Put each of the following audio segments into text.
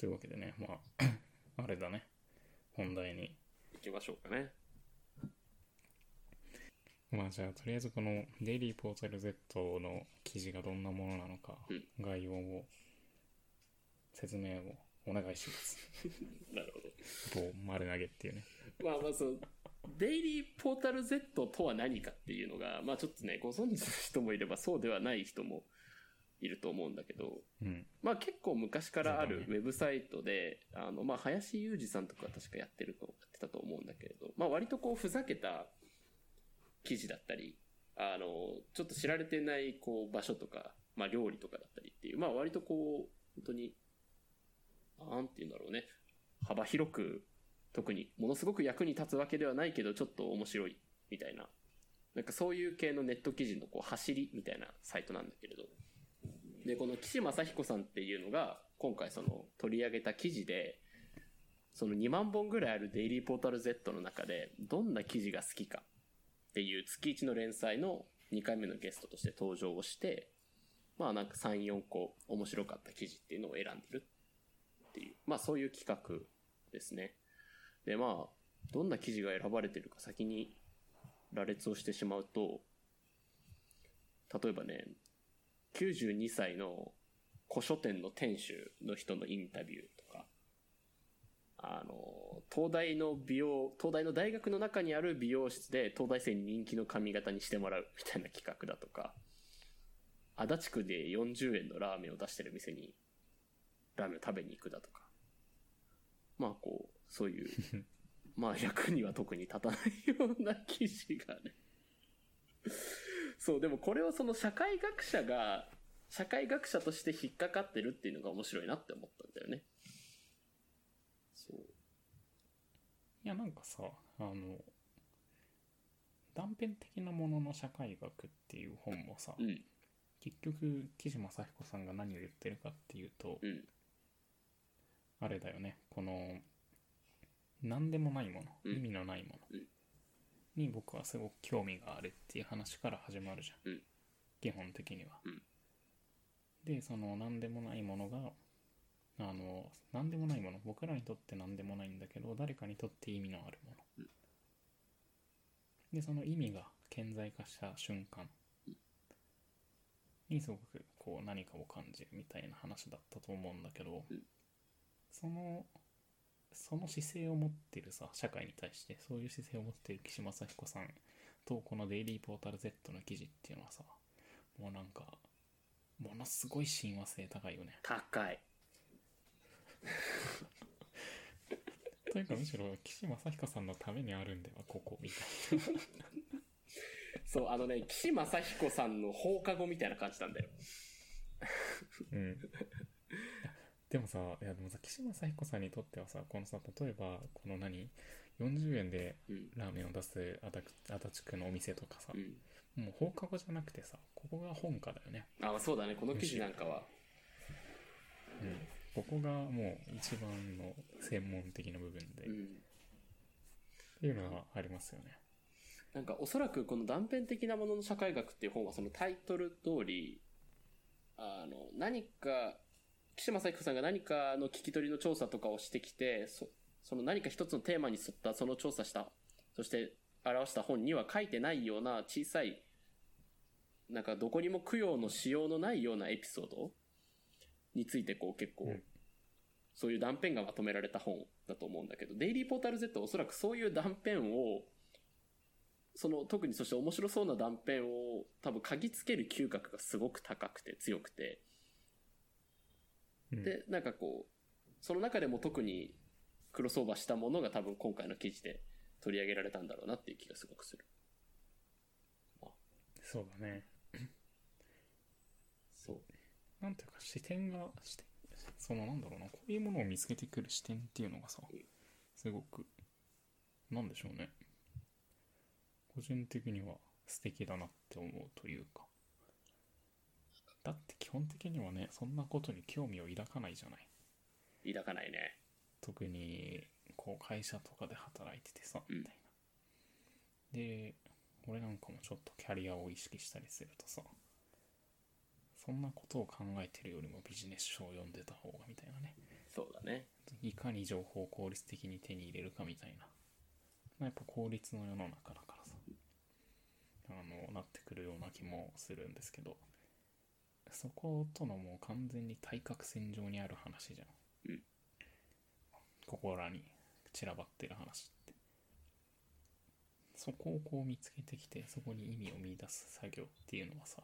というわけでね、まあ、あれだね。本題に。行きましょうかね。まあじゃあ、とりあえずこのデイリーポータル Z の記事がどんなものなのか、うん概要を、説明をお願いします。なるほど。某丸投げっていうね。まあまあその、デイリーポータル Z とは何かっていうのが、まあちょっとね、ご存知の人もいればそうではない人もいると思うんだけど、うん。まあ結構昔からあるウェブサイトで、あの、まあ林裕二さんとか確かやってると、やってたと思うんだけれど、まあ割とこうふざけた記事だったり、あの、ちょっと知られてないこう場所とか、まあ料理とかだったりっていう、まあ割とこう、本当に、なんて言うんだろうね、幅広く、特にものすごく役に立つわけではないけど、ちょっと面白いみたいな、なんかそういう系のネット記事のこう走りみたいなサイトなんだけれど、で、この岸正彦さんっていうのが、今回その取り上げた記事で、その2万本ぐらいあるデイリーポータル Z の中で、どんな記事が好きかっていう月1の連載の2回目のゲストとして登場をして、まあなんか3、4個面白かった記事っていうのを選んでるっていう、まあそういう企画ですね。でまあ、どんな記事が選ばれてるか先に羅列をしてしまうと、例えばね、92歳の古書店の店主の人のインタビューとか、あの、東大の美容、東大の大学の中にある美容室で東大生に人気の髪型にしてもらうみたいな企画だとか、足立区で40円のラーメンを出してる店にラーメンを食べに行くだとか。まあこう、そういう、まあ役には特に立たないような記事がね。そう、でもこれをその社会学者が、社会学者として引っかかってるっていうのが面白いなって思ったんだよね。そう。いや、なんかさ、あの、断片的なものの社会学っていう本もさ、うん、結局、岸正彦さんが何を言ってるかっていうと、うん、あれだよね、この、何でもないもの、うん。意味のないもの。うんに僕はすごく興味があるっていう話から始まるじゃん。うん、基本的には。うん。で、その何でもないものが、あの、何でもないもの、僕らにとって何でもないんだけど、誰かにとって意味のあるもの。うん。で、その意味が顕在化した瞬間。にすごくこう何かを感じるみたいな話だったと思うんだけど、うん。その、その姿勢を持ってるさ、社会に対して、そういう姿勢を持ってる岸正彦さんと、このデイリーポータル Z の記事っていうのはさ、もうなんか、ものすごい親和性高いよね。高い。というかむしろ岸正彦さんのためにあるんでは、ここ、みたいな。そう、あのね、岸正彦さんの放課後みたいな感じなんだよ。うん。でもさ、いやでもさ、岸正彦さんにとってはさ、このさ、例えば、この何 ?40 円でうんラーメンを出す足立区のお店とかさ、うん。もう放課後じゃなくてさ、ここが本家だよね。あ、そうだね、この記事なんかは。うん。ここがもう一番の専門的な部分で、っうん。ていうのがありますよね。なんかおそらくこの断片的なものの社会学っていう本はそのタイトル通り、あの、何か、岸正彦さんが何かの聞き取りの調査とかをしてきて、そその何か一つのテーマに沿ったその調査した、そして表した本には書いてないような小さい、なんかどこにも供養のしようのないようなエピソードについてこう結構、うん。そういう断片がまとめられた本だと思うんだけど、デイリーポータル Z はおそらくそういう断片をその特にそして面白そうな断片を多分嗅ぎつける嗅覚がすごく高くて強くて、うんで、なんかこう、その中でも特にクロスオーバーしたものが多分今回の記事で取り上げられたんだろうなっていう気がすごくする。そうだね。そう。なんていうか視点が、視点、そのなんだろうな、こういうものを見つけてくる視点っていうのがさうん、すごく、なんでしょうね。個人的には素敵だなって思うというか。だって基本的にはね、そんなことに興味を抱かないじゃない。抱かないね。特に、こう会社とかで働いててさ、うんみたいな。で、俺なんかもちょっとキャリアを意識したりするとさ、そんなことを考えてるよりもビジネス書を読んでた方がみたいなねそうだね。いかに情報を効率的に手に入れるかみたいな、まあ、やっぱ効率の世の中だからさあのなってくるような気もするんですけどそことのもう完全に対角線上にある話じゃん、うん。ここらに散らばってる話って。そこをこう見つけてきてそこに意味を見出す作業っていうのはさ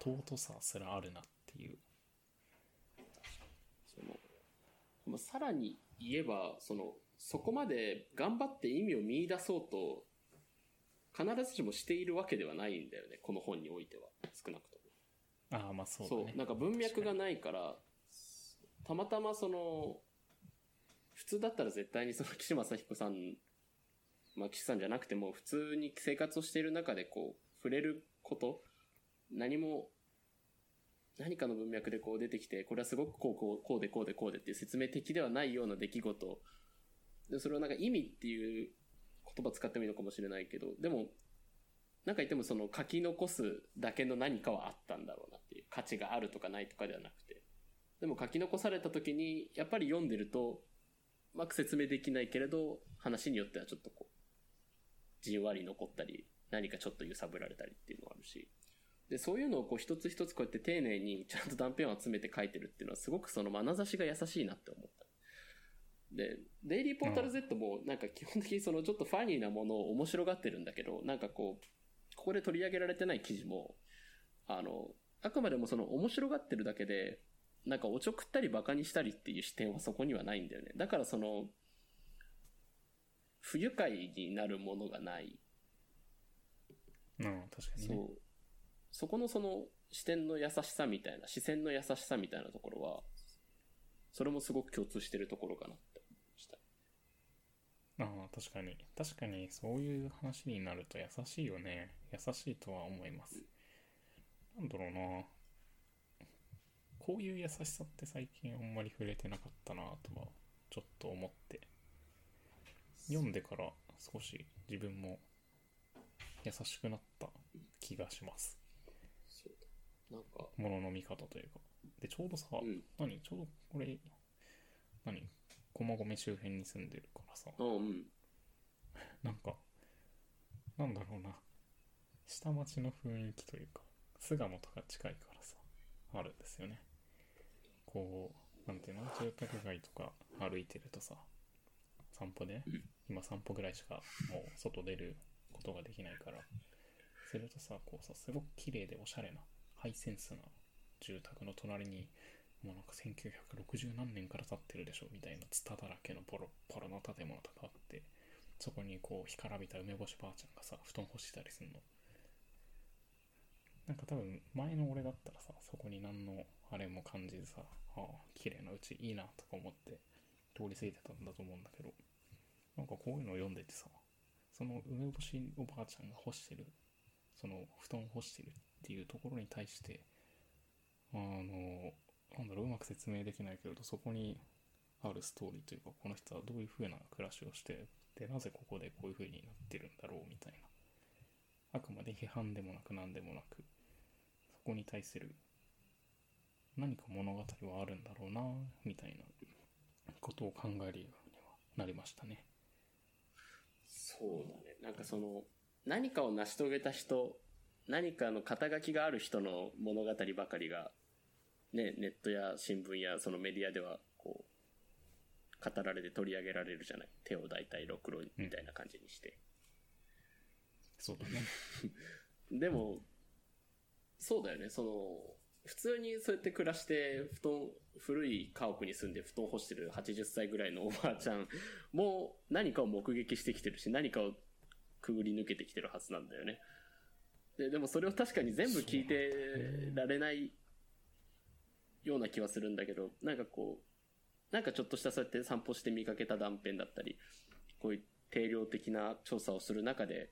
尊さすらあるなっていう。そのまあさらに言えばそのそこまで頑張って意味を見出そうと必ずしもしているわけではないんだよねこの本においては少なくとも。ああまあそうだね。そうなんか文脈がないからたまたまその普通だったら絶対にその岸正彦さんまあ岸さんじゃなくても普通に生活をしている中でこう触れること何も何かの文脈でこう出てきてこれはすごくこうこうこうでこうでこうでっていう説明的ではないような出来事。でそれをなんか意味っていう言葉使ってもいいのかもしれないけどでもなんか言ってもその書き残すだけの何かはあったんだろうなっていう価値があるとかないとかではなくてでも書き残された時にやっぱり読んでるとうまく説明できないけれど話によってはちょっとこうじんわり残ったり何かちょっと揺さぶられたりっていうのがあるしでそういうのをこう一つ一つこうやって丁寧にちゃんと断片を集めて書いてるっていうのはすごくその眼差しが優しいなって思った。で、デイリーポータル Z もなんか基本的にそのちょっとファニーなものを面白がってるんだけど、なんかこう、ここで取り上げられてない記事も、あの、あくまでもその面白がってるだけで、なんかおちょくったりバカにしたりっていう視点はそこにはないんだよね。だからその、不愉快になるものがない。うん確かにねそう。そこのその視点の優しさみたいな、視線の優しさみたいなところは、それもすごく共通してるところかなっ。ああ確かに。確かにそういう話になると優しいよね。優しいとは思います。なんだろうな。こういう優しさって最近あんまり触れてなかったなとはちょっと思って。読んでから少し自分も優しくなった気がします。なんか、ものの見方というか。でちょうどさ、うん。何？ちょうどこれ何？駒込周辺に住んでるからさうんうん。なんか、なんだろうな、下町の雰囲気というか、巣鴨とか近いからさ、あるんですよね。こう、なんていうの、住宅街とか歩いてるとさ、散歩で、今散歩ぐらいしかもう外出ることができないから、するとさ、こうさ、すごく綺麗でおしゃれな、ハイセンスな住宅の隣に、もうなんか1960何年から建ってるでしょみたいなツタだらけのボロッボロの建物とかあって、そこにこう干からびた梅干しばあちゃんがさ布団干してたりすんの。なんか多分前の俺だったらさそこに何のあれも感じずさああ綺麗なうちいいなとか思って通り過ぎてたんだと思うんだけどなんかこういうのを読んでてさその梅干しおばあちゃんが干してるその布団干してるっていうところに対してあのなんだろううまく説明できないけれどそこにあるストーリーというかこの人はどういう風な暮らしをしてでなぜここでこういう風になってるんだろうみたいなあくまで批判でもなく何でもなくそこに対する何か物語はあるんだろうなみたいなことを考えるようにはなりましたねそうだね。なんかその、何かを成し遂げた人、何かの肩書きがある人の物語ばかりが、ね、ネットや新聞やそのメディアでは、こう、語られて取り上げられるじゃない？手を大体ろくろみたいな感じにして。そうだね でも、そうだよね。その、普通にそうやって暮らして、布団、古い家屋に住んで布団干してる80歳ぐらいのおばあちゃんも何かを目撃してきてるし、何かをくぐり抜けてきてるはずなんだよね。で、でもそれを確かに全部聞いてられないような気はするんだけど、なんかこう、なんかちょっとしたそうやって散歩して見かけた断片だったり、こういう定量的な調査をする中で、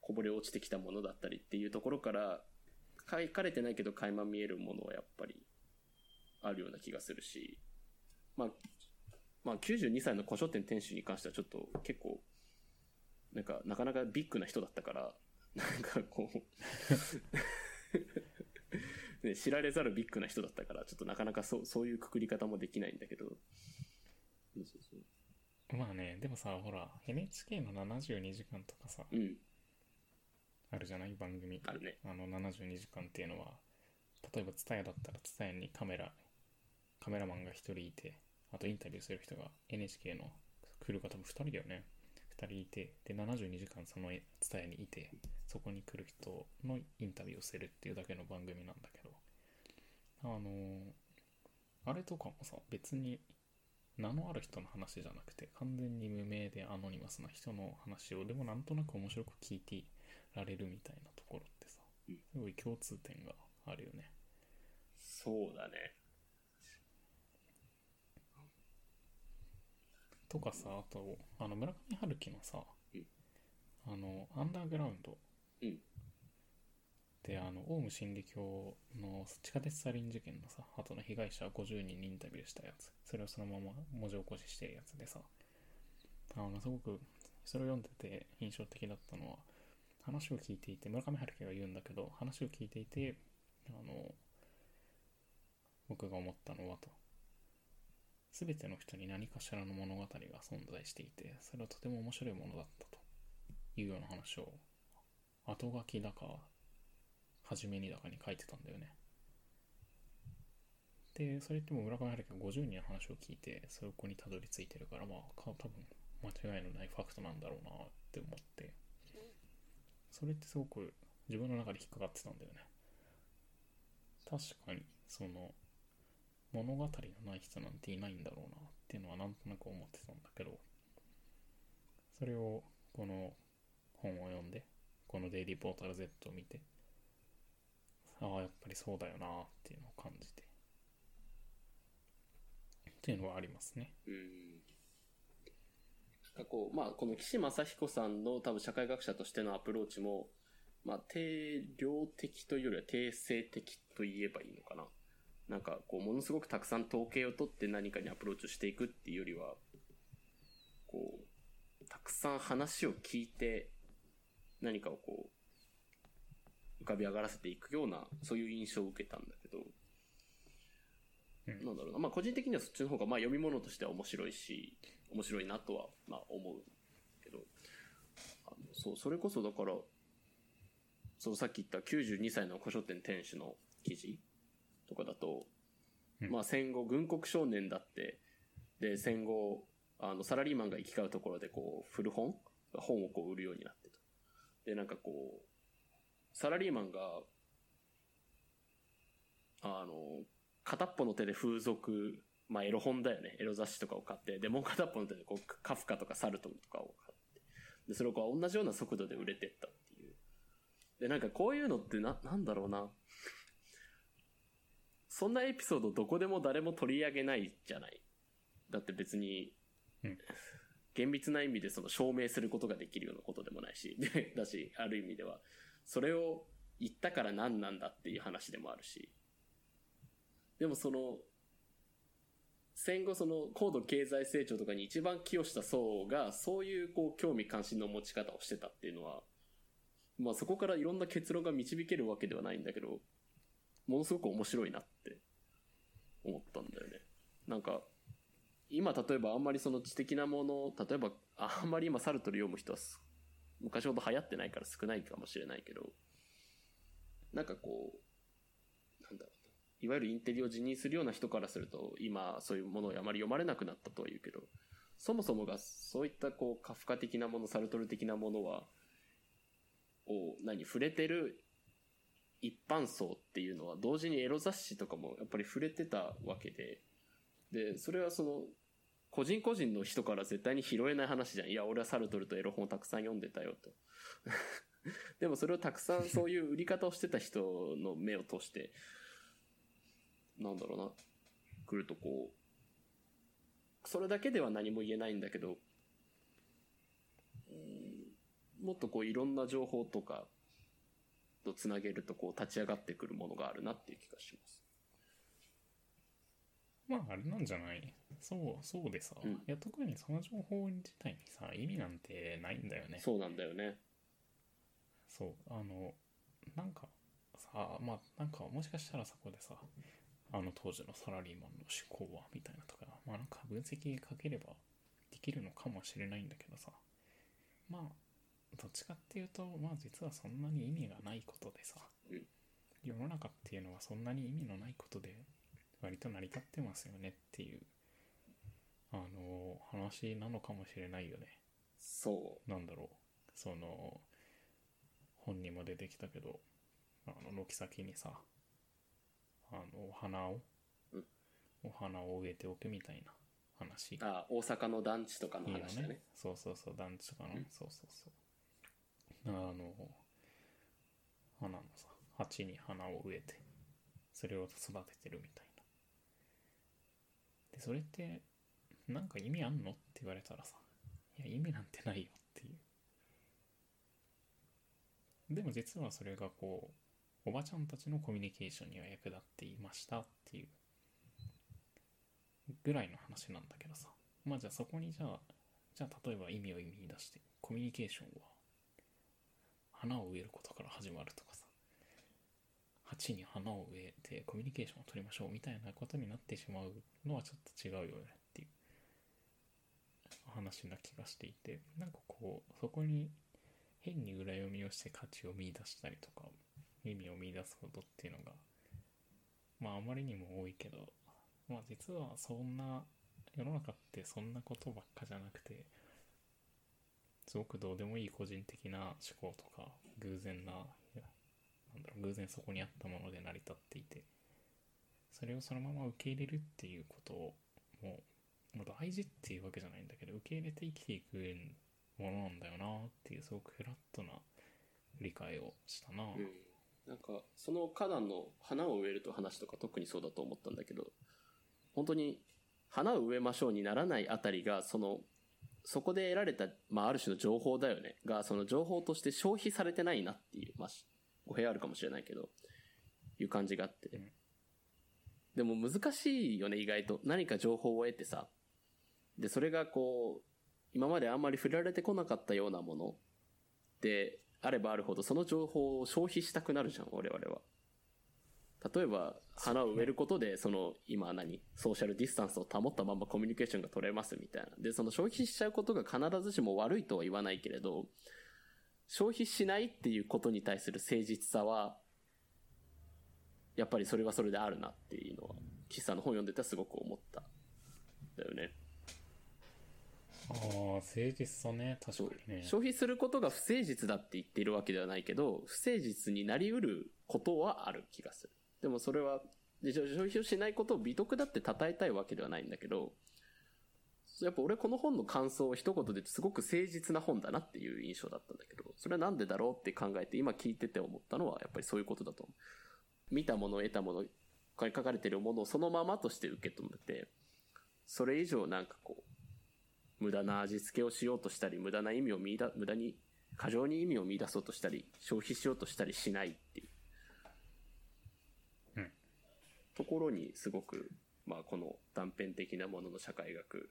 こぼれ落ちてきたものだったりっていうところから、書かれてないけど垣間見えるものはやっぱりあるような気がするし、まあ、まあ92歳の古書店店主に関してはちょっと結構、なんかなかなかビッグな人だったから、なんかこう、ね、知られざるビッグな人だったから、ちょっとなかなかそう、そういうくくり方もできないんだけど。そうそうそう。まあね、でもさ、ほら、NHK の72時間とかさ、うん、あるじゃない？番組。あるね。あの72時間っていうのは、例えば TSUTAYA だったら TSUTAYA にカメラ、カメラマンが1人いて、あとインタビューする人が NHK の来る方も2人だよね。2人いて、で、72時間その TSUTAYA にいて、そこに来る人のインタビューをするっていうだけの番組なんだけど、あのーあれとかもさ、別に名のある人の話じゃなくて、完全に無名でアノニマスな人の話を、でもなんとなく面白く聞いてられるみたいなところってさ、うんすごい共通点があるよね。そうだね。とかさ、あと、あの、村上春樹のさ、うん。あの、アンダーグラウンドうん。で、あの、オウム真理教の地下鉄サリン事件のさ、後の被害者50人にインタビューしたやつ、それをそのまま文字起こししてるやつでさ、あの、すごく、それを読んでて印象的だったのは、話を聞いていて、村上春樹が言うんだけど、話を聞いていて、あの、僕が思ったのはと。すべての人に何かしらの物語が存在していて、それはとても面白いものだったというような話を、後書きだか、初めにだかに書いてたんだよね。で、それってもう村上春樹が50人の話を聞いて、そこにたどり着いてるから、まあ、か多分間違いのないファクトなんだろうなって思って、それってすごく自分の中で引っかかってたんだよね。確かに、その、物語のない人なんていないんだろうなっていうのはなんとなく思ってたんだけど、それをこの本を読んで、このデイリーポータル Z を見て、ああ、やっぱりそうだよなっていうのを感じて。っていうのはありますね。うん。なんかこう、まあ、この岸正彦さんの多分社会学者としてのアプローチも、まあ、定量的というよりは定性的と言えばいいのかな。なんかこう、ものすごくたくさん統計を取って何かにアプローチをしていくっていうよりは、こう、たくさん話を聞いて、何かをこう、浮かび上がらせていくような、そういう印象を受けたんだけど、うんなんだろうな。まあ個人的にはそっちの方がまあ読み物としては面白いし、面白いなとはまあ思うけど、あのそう、それこそだから、そうさっき言った92歳の古書店店主の記事。とかだと、うんまあ戦後軍国少年だって、で戦後、あのサラリーマンが行き交うところでこう古本本をこう売るようになってと。で、なんかこう、サラリーマンが、あの、片っぽの手で風俗、まあエロ本だよね。エロ雑誌とかを買って、で、もう片っぽの手でこうカフカとかサルトンとかを買って、で、それをこう同じような速度で売れてったっていう。で、なんかこういうのってな、なんだろうな。そんなエピソードどこでも誰も取り上げないじゃない。だって別に、うん。厳密な意味でその証明することができるようなことでもないし、でだし、ある意味では、それを言ったから何なんだっていう話でもあるし、でもその、戦後その高度経済成長とかに一番寄与した層が、そういうこう興味関心の持ち方をしてたっていうのは、まあそこからいろんな結論が導けるわけではないんだけど、ものすごく面白いなって思ったんだよね。なんか、今例えばあんまりその知的なもの、例えばあんまり今サルトル読む人は昔ほど流行ってないから少ないかもしれないけど、なんかこう、なんだろうな。いわゆるインテリを辞任するような人からすると、今そういうものをあまり読まれなくなったとは言うけど、そもそもがそういったこうカフカ的なもの、サルトル的なものは、を何、触れてる一般層っていうのは同時にエロ雑誌とかもやっぱり触れてたわけで、で、それはその、個人個人の人から絶対に拾えない話じゃん。いや、俺はサルトルとエロ本をたくさん読んでたよと。でもそれをたくさんそういう売り方をしてた人の目を通して、なんだろうな、来るとこう、それだけでは何も言えないんだけど、もっとこういろんな情報とかとつなげるとこう立ち上がってくるものがあるなっていう気がします。まああれなんじゃない？そう、そうでさ、うんいや特にその情報自体にさ、意味なんてないんだよね。そうなんだよね。そうあのなんかさまあなんかもしかしたらそこでさあの当時のサラリーマンの思考はみたいなとかまあなんか分析かければできるのかもしれないんだけどさまあどっちかっていうとまあ実はそんなに意味がないことでさ、うん世の中っていうのはそんなに意味のないことで割と成り立ってますよねっていうあの話なのかもしれないよね。そなんだろう。その本にも出てきたけどあの軒先にさあのお花を、うん。お花を植えておくみたいな話。う。あ、大阪の団地とかの話だね。ね。そうそうそう団地とかの、うん。そうそうそうあの花のさ鉢に花を植えてそれを育ててるみたいな。でそれってなんか意味あんのって言われたらさいや意味なんてないよっていう。でも実はそれがこうおばちゃんたちのコミュニケーションには役立っていましたっていう。ぐらいの話なんだけどさ。まあじゃあそこにじゃあじゃあ例えば意味を見出してコミュニケーションは花を植えることから始まるとかさ。鉢に花を植えてコミュニケーションを取りましょうみたいなことになってしまうのはちょっと違うよねっていう。話な気がしていて。なんかこうそこに変に裏読みをして価値を見出したりとか意味を見出すことっていうのがまああまりにも多いけどまあ実はそんな世の中ってそんなことばっかじゃなくてすごくどうでもいい個人的な思考とか偶然ななんだろう偶然そこにあったもので成り立っていてそれをそのまま受け入れるっていうことをもう大事っていうわけじゃないんだけど受け入れて生きていくものなんだよなっていうすごくフラットな理解をしたな、うん。なんか、その花壇の花を植えると話とか特にそうだと思ったんだけど、本当に花を植えましょうにならないあたりが、その、そこで得られた、まあ、ある種の情報だよね。が、その情報として消費されてないなっていう、まあ、し語弊あるかもしれないけど、いう感じがあって。うんでも難しいよね、意外と。何か情報を得てさ。で、それがこう、今まであんまり触れられてこなかったようなものであればあるほど、その情報を消費したくなるじゃん、我々は。例えば、花を植えることで、その、今何？ソーシャルディスタンスを保ったままコミュニケーションが取れますみたいな。で、その消費しちゃうことが必ずしも悪いとは言わないけれど、消費しないっていうことに対する誠実さは、やっぱりそれはそれであるなっていうのは、岸さんの本読んでてすごく思った。だよね。ああ誠実さね確かにね消費することが不誠実だって言っているわけではないけど、不誠実になりうることはある気がする。でもそれは、消費をしないことを美徳だって称えたいわけではないんだけど、やっぱ俺この本の感想を一言で言うとすごく誠実な本だなっていう印象だったんだけど、それはなんでだろうって考えて今聞いてて思ったのはやっぱりそういうことだと思う。見たもの、得たもの、書かれてるものをそのままとして受け止めて、それ以上なんかこう、無駄な味付けをしようとしたり、無駄な意味を見出、無駄に、過剰に意味を見出そうとしたり、消費しようとしたりしないっていう。うんところにすごく、まあこの断片的なものの社会学。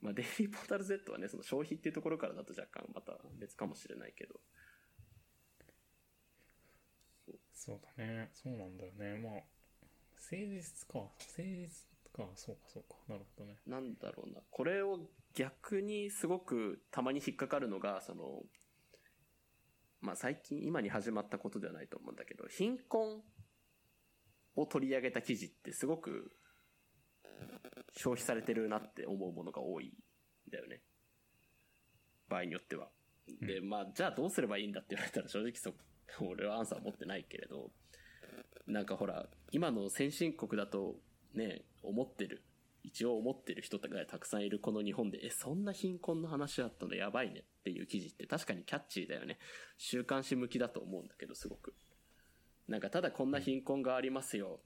まあデイリーポータル Z はね、その消費っていうところからだと若干また別かもしれないけど。そうだねそうなんだよねまあ誠実か誠実かそうかそうかなるほどねなんだろうな。これを逆にすごくたまに引っかかるのが、その、まあ最近、今に始まったことではないと思うんだけど、貧困を取り上げた記事ってすごく消費されてるなって思うものが多いんだよね。場合によっては。で、まあ、じゃあどうすればいいんだって言われたら正直そ、俺はアンサー持ってないけれど、なんかほら、今の先進国だとね、思ってる、一応思ってる人がたくさんいるこの日本で、え、そんな貧困の話だったの？やばいねっていう記事って確かにキャッチーだよね。週刊誌向きだと思うんだけど、すごく。なんかただこんな貧困がありますよ。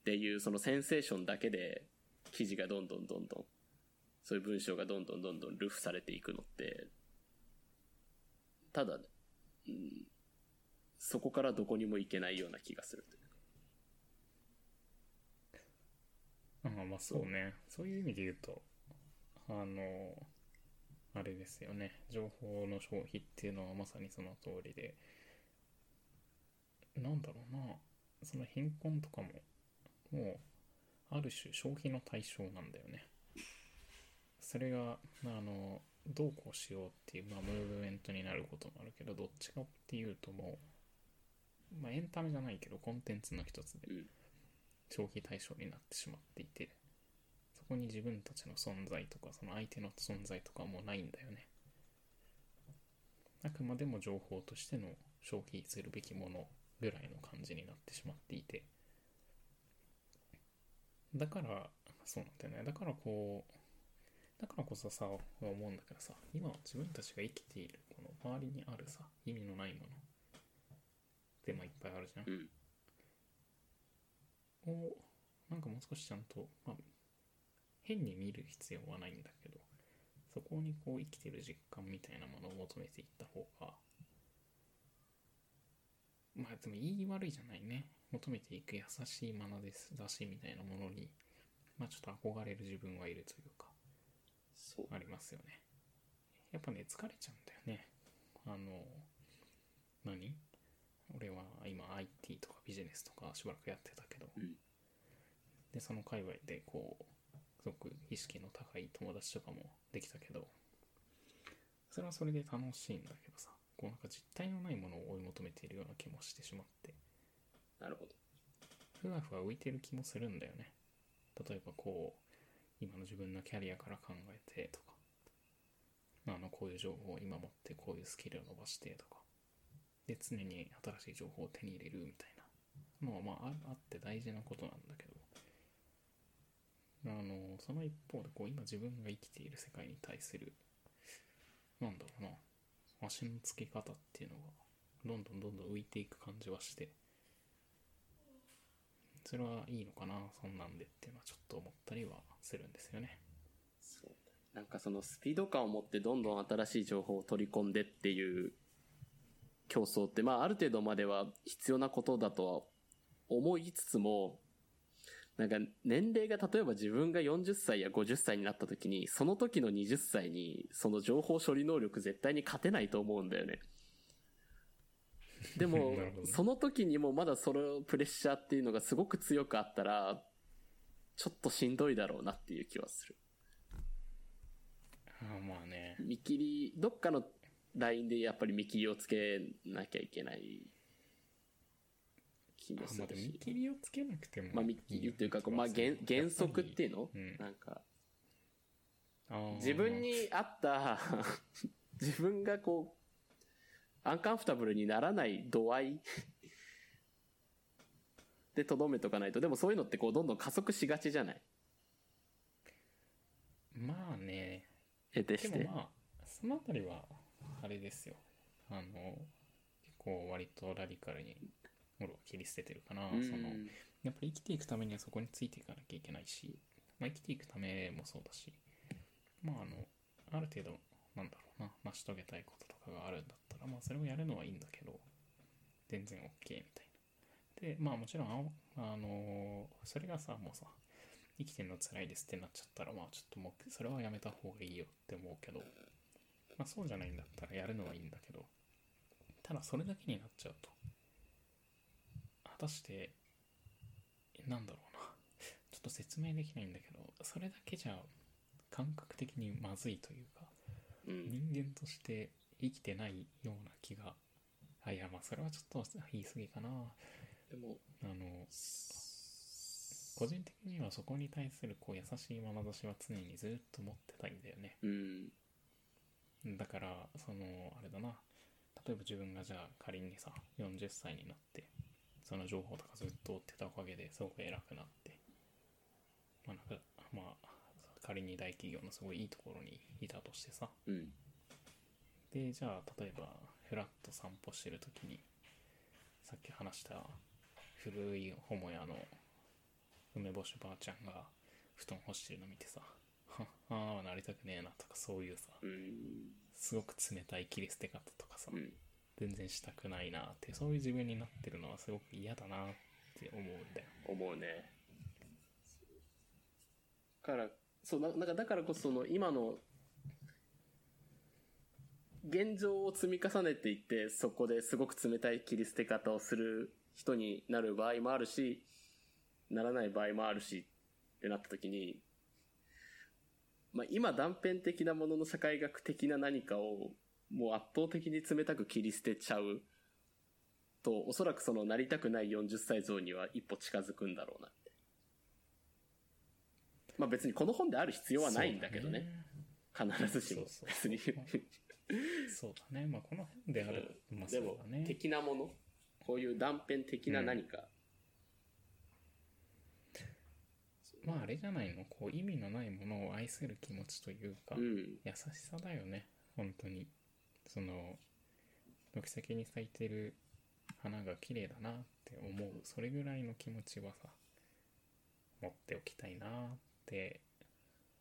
っていうそのセンセーションだけで記事がどんどんどんどん、そういう文章がどんどんどんどんルフされていくのって、ただ、うん、そこからどこにも行けないような気がする。ああまあそうねそういう意味で言うとあのあれですよね情報の消費っていうのはまさにその通りでなんだろうな。その貧困とかももうある種消費の対象なんだよね。それがあのどうこうしようっていう、まあ、ムーブメントになることもあるけどどっちかっていうともう、まあ、エンタメじゃないけどコンテンツの一つでうん。消費対象になってしまっていてそこに自分たちの存在とかその相手の存在とかもうないんだよね。あくまでも情報としての消費するべきものぐらいの感じになってしまっていて。だからそうなんだよね。だからこうだからこそさ思うんだけどさ今自分たちが生きているこの周りにあるさ意味のないものってまあいっぱいあるじゃん。うん。をなんかもう少しちゃんと、まあ、変に見る必要はないんだけどそこにこう生きてる実感みたいなものを求めていった方がまあでも言い悪いじゃないね。求めていく優しい眼ですだしみたいなものにまあちょっと憧れる自分はいるというかそう。ありますよね。やっぱね疲れちゃうんだよね。あの何？俺は今 IT とかビジネスとかしばらくやってたけど、うん。でその界隈でこうすごく意識の高い友達とかもできたけどそれはそれで楽しいんだけどさこうなんか実体のないものを追い求めているような気もしてしまって。なるほど。ふわふわ浮いてる気もするんだよね。例えばこう今の自分のキャリアから考えてとか。あのこういう情報を今持ってこういうスキルを伸ばしてとか。で常に新しい情報を手に入れるみたいな。のはまあああって大事なことなんだけど。あのその一方でこう今自分が生きている世界に対するなんだろうな足のつけ方っていうのがどんどんどんどん浮いていく感じはしてそれはいいのかなそんなんでっていうのはちょっと思ったりはするんですよね。なんかそのスピード感を持ってどんどん新しい情報を取り込んでっていう競争って、まあある程度までは必要なことだとは思いつつも、なんか年齢が例えば自分が40歳や50歳になった時に、その時の20歳にその情報処理能力絶対に勝てないと思うんだよね。でも その時にもまだそのプレッシャーっていうのがすごく強くあったら、ちょっとしんどいだろうなっていう気はする。ああまあね見切り、どっかのラインでやっぱり見切りをつけなきゃいけない気もすあまあ見るし。切りをつけなくてもまあ見切りっていうか、まあ原原則っていうの、うん。なんか、自分に合った、自分がこう、アンカンフタブルにならない度合いでとどめとかないと、でもそういうのってこうどんどん加速しがちじゃない？まあね。得てして。でもまあそのあたりはあれですよ。あの結構割とラディカルにもろを切り捨ててるかな、うん。そのやっぱり生きていくためにはそこについていかなきゃいけないし、まあ、生きていくためもそうだしまああのある程度なんだろうな成し遂げたいこととかがあるんだったらまあそれをやるのはいいんだけど全然 OK みたいな。でまあもちろんああのそれがさもうさ生きてるの辛いですってなっちゃったらまあちょっともうそれはやめた方がいいよって思うけどまあそうじゃないんだったらやるのはいいんだけどただそれだけになっちゃうと果たしてなんだろうな ちょっと説明できないんだけどそれだけじゃ感覚的にまずいというかうん。人間として生きてないような気があいやまあそれはちょっと言い過ぎかなでも、あの個人的にはそこに対するこう優しい眼差しは常にずっと持ってたいんだよねうん。だからそのあれだな例えば自分がじゃあ仮にさ40歳になってその情報とかずっと追ってたおかげですごく偉くなってまあなんかまあ仮に大企業のすごいいいところにいたとしてさうん。でじゃあ例えばフラッと散歩してる時にさっき話した古い母屋の梅干しばあちゃんが布団干してるの見てさはああなりたくねえなとかそういうさうん。すごく冷たい切り捨て方とかさ、うん。全然したくないなってそういう自分になってるのはすごく嫌だなって思うんだよ思うね。から、そう、ななんかだからこそその今の現状を積み重ねていって、そこですごく冷たい切り捨て方をする人になる場合もあるし、ならない場合もあるしってなった時に、まあ今断片的なものの社会学的な何かをもう圧倒的に冷たく切り捨てちゃうと、おそらくそのなりたくない40歳像には一歩近づくんだろうなって。まあ別にこの本である必要はないんだけどね。必ずしも。そう別に。そうだね。まあこの辺である、まあそでも的なもの。こういう断片的な何か、まああれじゃないの？こう意味のないものを愛する気持ちというか、うん、優しさだよね。本当にその軒先に咲いてる花が綺麗だなって思う。それぐらいの気持ちはさ持っておきたいなって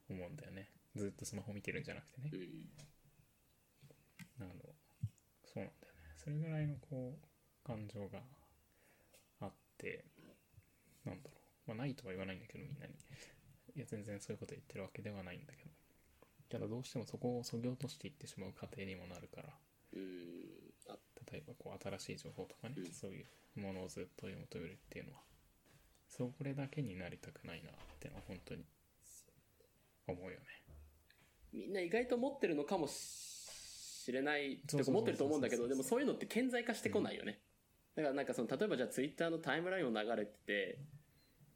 思うんだよね。ずっとスマホ見てるんじゃなくてね。うんあのそうなんだよね。それぐらいのこう感情があってなんだろう。まあないとは言わないんだけどみんなに。いや全然そういうこと言ってるわけではないんだけど。ただどうしてもそこをそぎ落としていってしまう過程にもなるから。うん。あ例えばこう新しい情報とかね、うん。そういうものをずっと読むとるっていうのは。それだけになりたくないなってのは本当に思うよね。みんな意外と持ってるのかもしれないそうそうそうそうてか持ってると思うんだけどでもそういうのって顕在化してこないよね、だからなんかその例えばじゃあツイッターのタイムラインを流れてて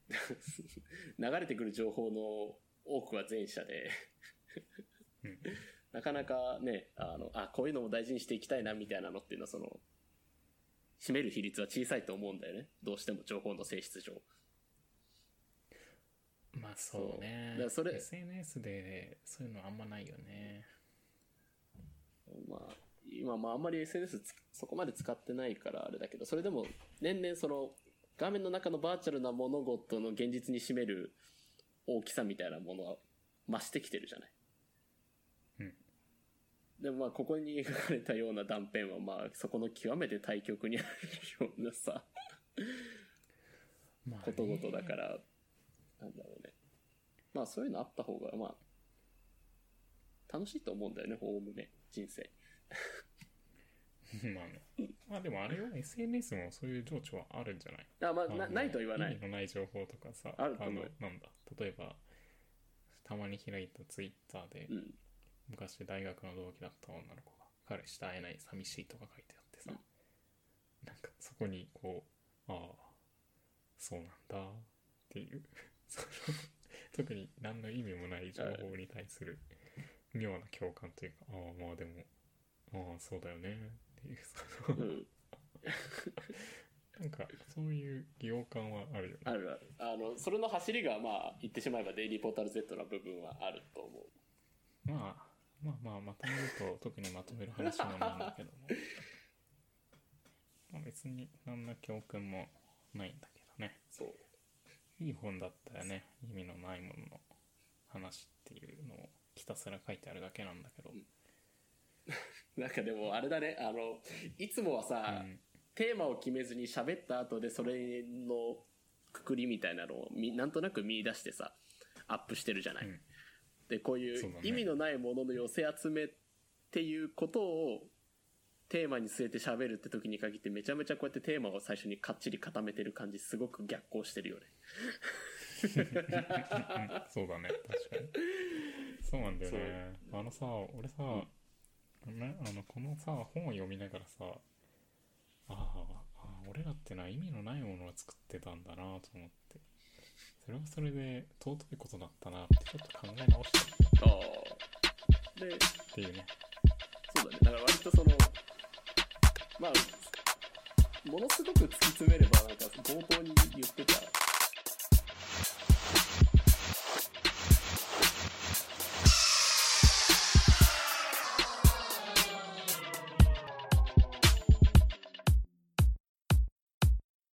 流れてくる情報の多くは前者でうん。なかなかねあのあこういうのも大事にしていきたいなみたいなのっていうのはその占める比率は小さいと思うんだよね。どうしても情報の性質上。まあそうね。そう。だそれ SNS でそういうのあんまないよね。まあ、今、まあ、あんまり SNS つそこまで使ってないからあれだけど、それでも、年々その、画面の中のバーチャルな物事の現実に占める大きさみたいなものは増してきてるじゃない。うんでもまあ、ここに描かれたような断片は、まあ、そこの極めて対極にあるようなさ、まあねことごとだから、なんだろうね。まあ、そういうのあった方が、まあ、楽しいと思うんだよね、おおむね、人生。まあね。まあでもあれは SNS もそういう情緒はあるんじゃない？あまあ、あのなないとは言わない意味。のない情報とかさ、のあると思う、なんだ、例えば、たまに開いたツイッターで、うん。昔大学の同期だった女の子が、彼氏と会えない寂しいとか書いてあってさ、なんかそこにこう、ああ、そうなんだっていう、特に何の意味もない情報に対する妙な共感というか、ああ、まあでも、ああ、そうだよねっていう、そのうん。なんかそういう疑問感はあるよね。あるある。あの、それの走りが、まあ、言ってしまえばデイリーポータル Z の部分はあると思う。まあ、まあまあ、まとめると特にまとめる話もないんだけども。まあ別に何の教訓もないんだけどね。そう。いい本だったよね。意味のないものの話っていうのをひたすら書いてあるだけなんだけど。なんかでも、あれだね、あの、いつもはさ、うんテーマを決めずに喋った後でそれのくくりみたいなのをみなんとなく見出してさ、アップしてるじゃない。うんで、こういそう意味のないものの寄せ集めっていうことをテーマに据えて喋るって時に限ってめちゃめちゃこうやってテーマを最初にかっちり固めてる感じすごく逆行してるよね。うんそうだね、確かに。そうなんだよね。あのさ、俺さ、ね、あのこのさ、本を読みながらさ、ああああ、俺らってのは意味のないものを作ってたんだなと思って。それはそれで尊いことだったなってちょっと考え直したっああ。で、ていうね。そうだね。だから割とその、まあ、ものすごく突き詰めれば、なんか冒頭に言ってた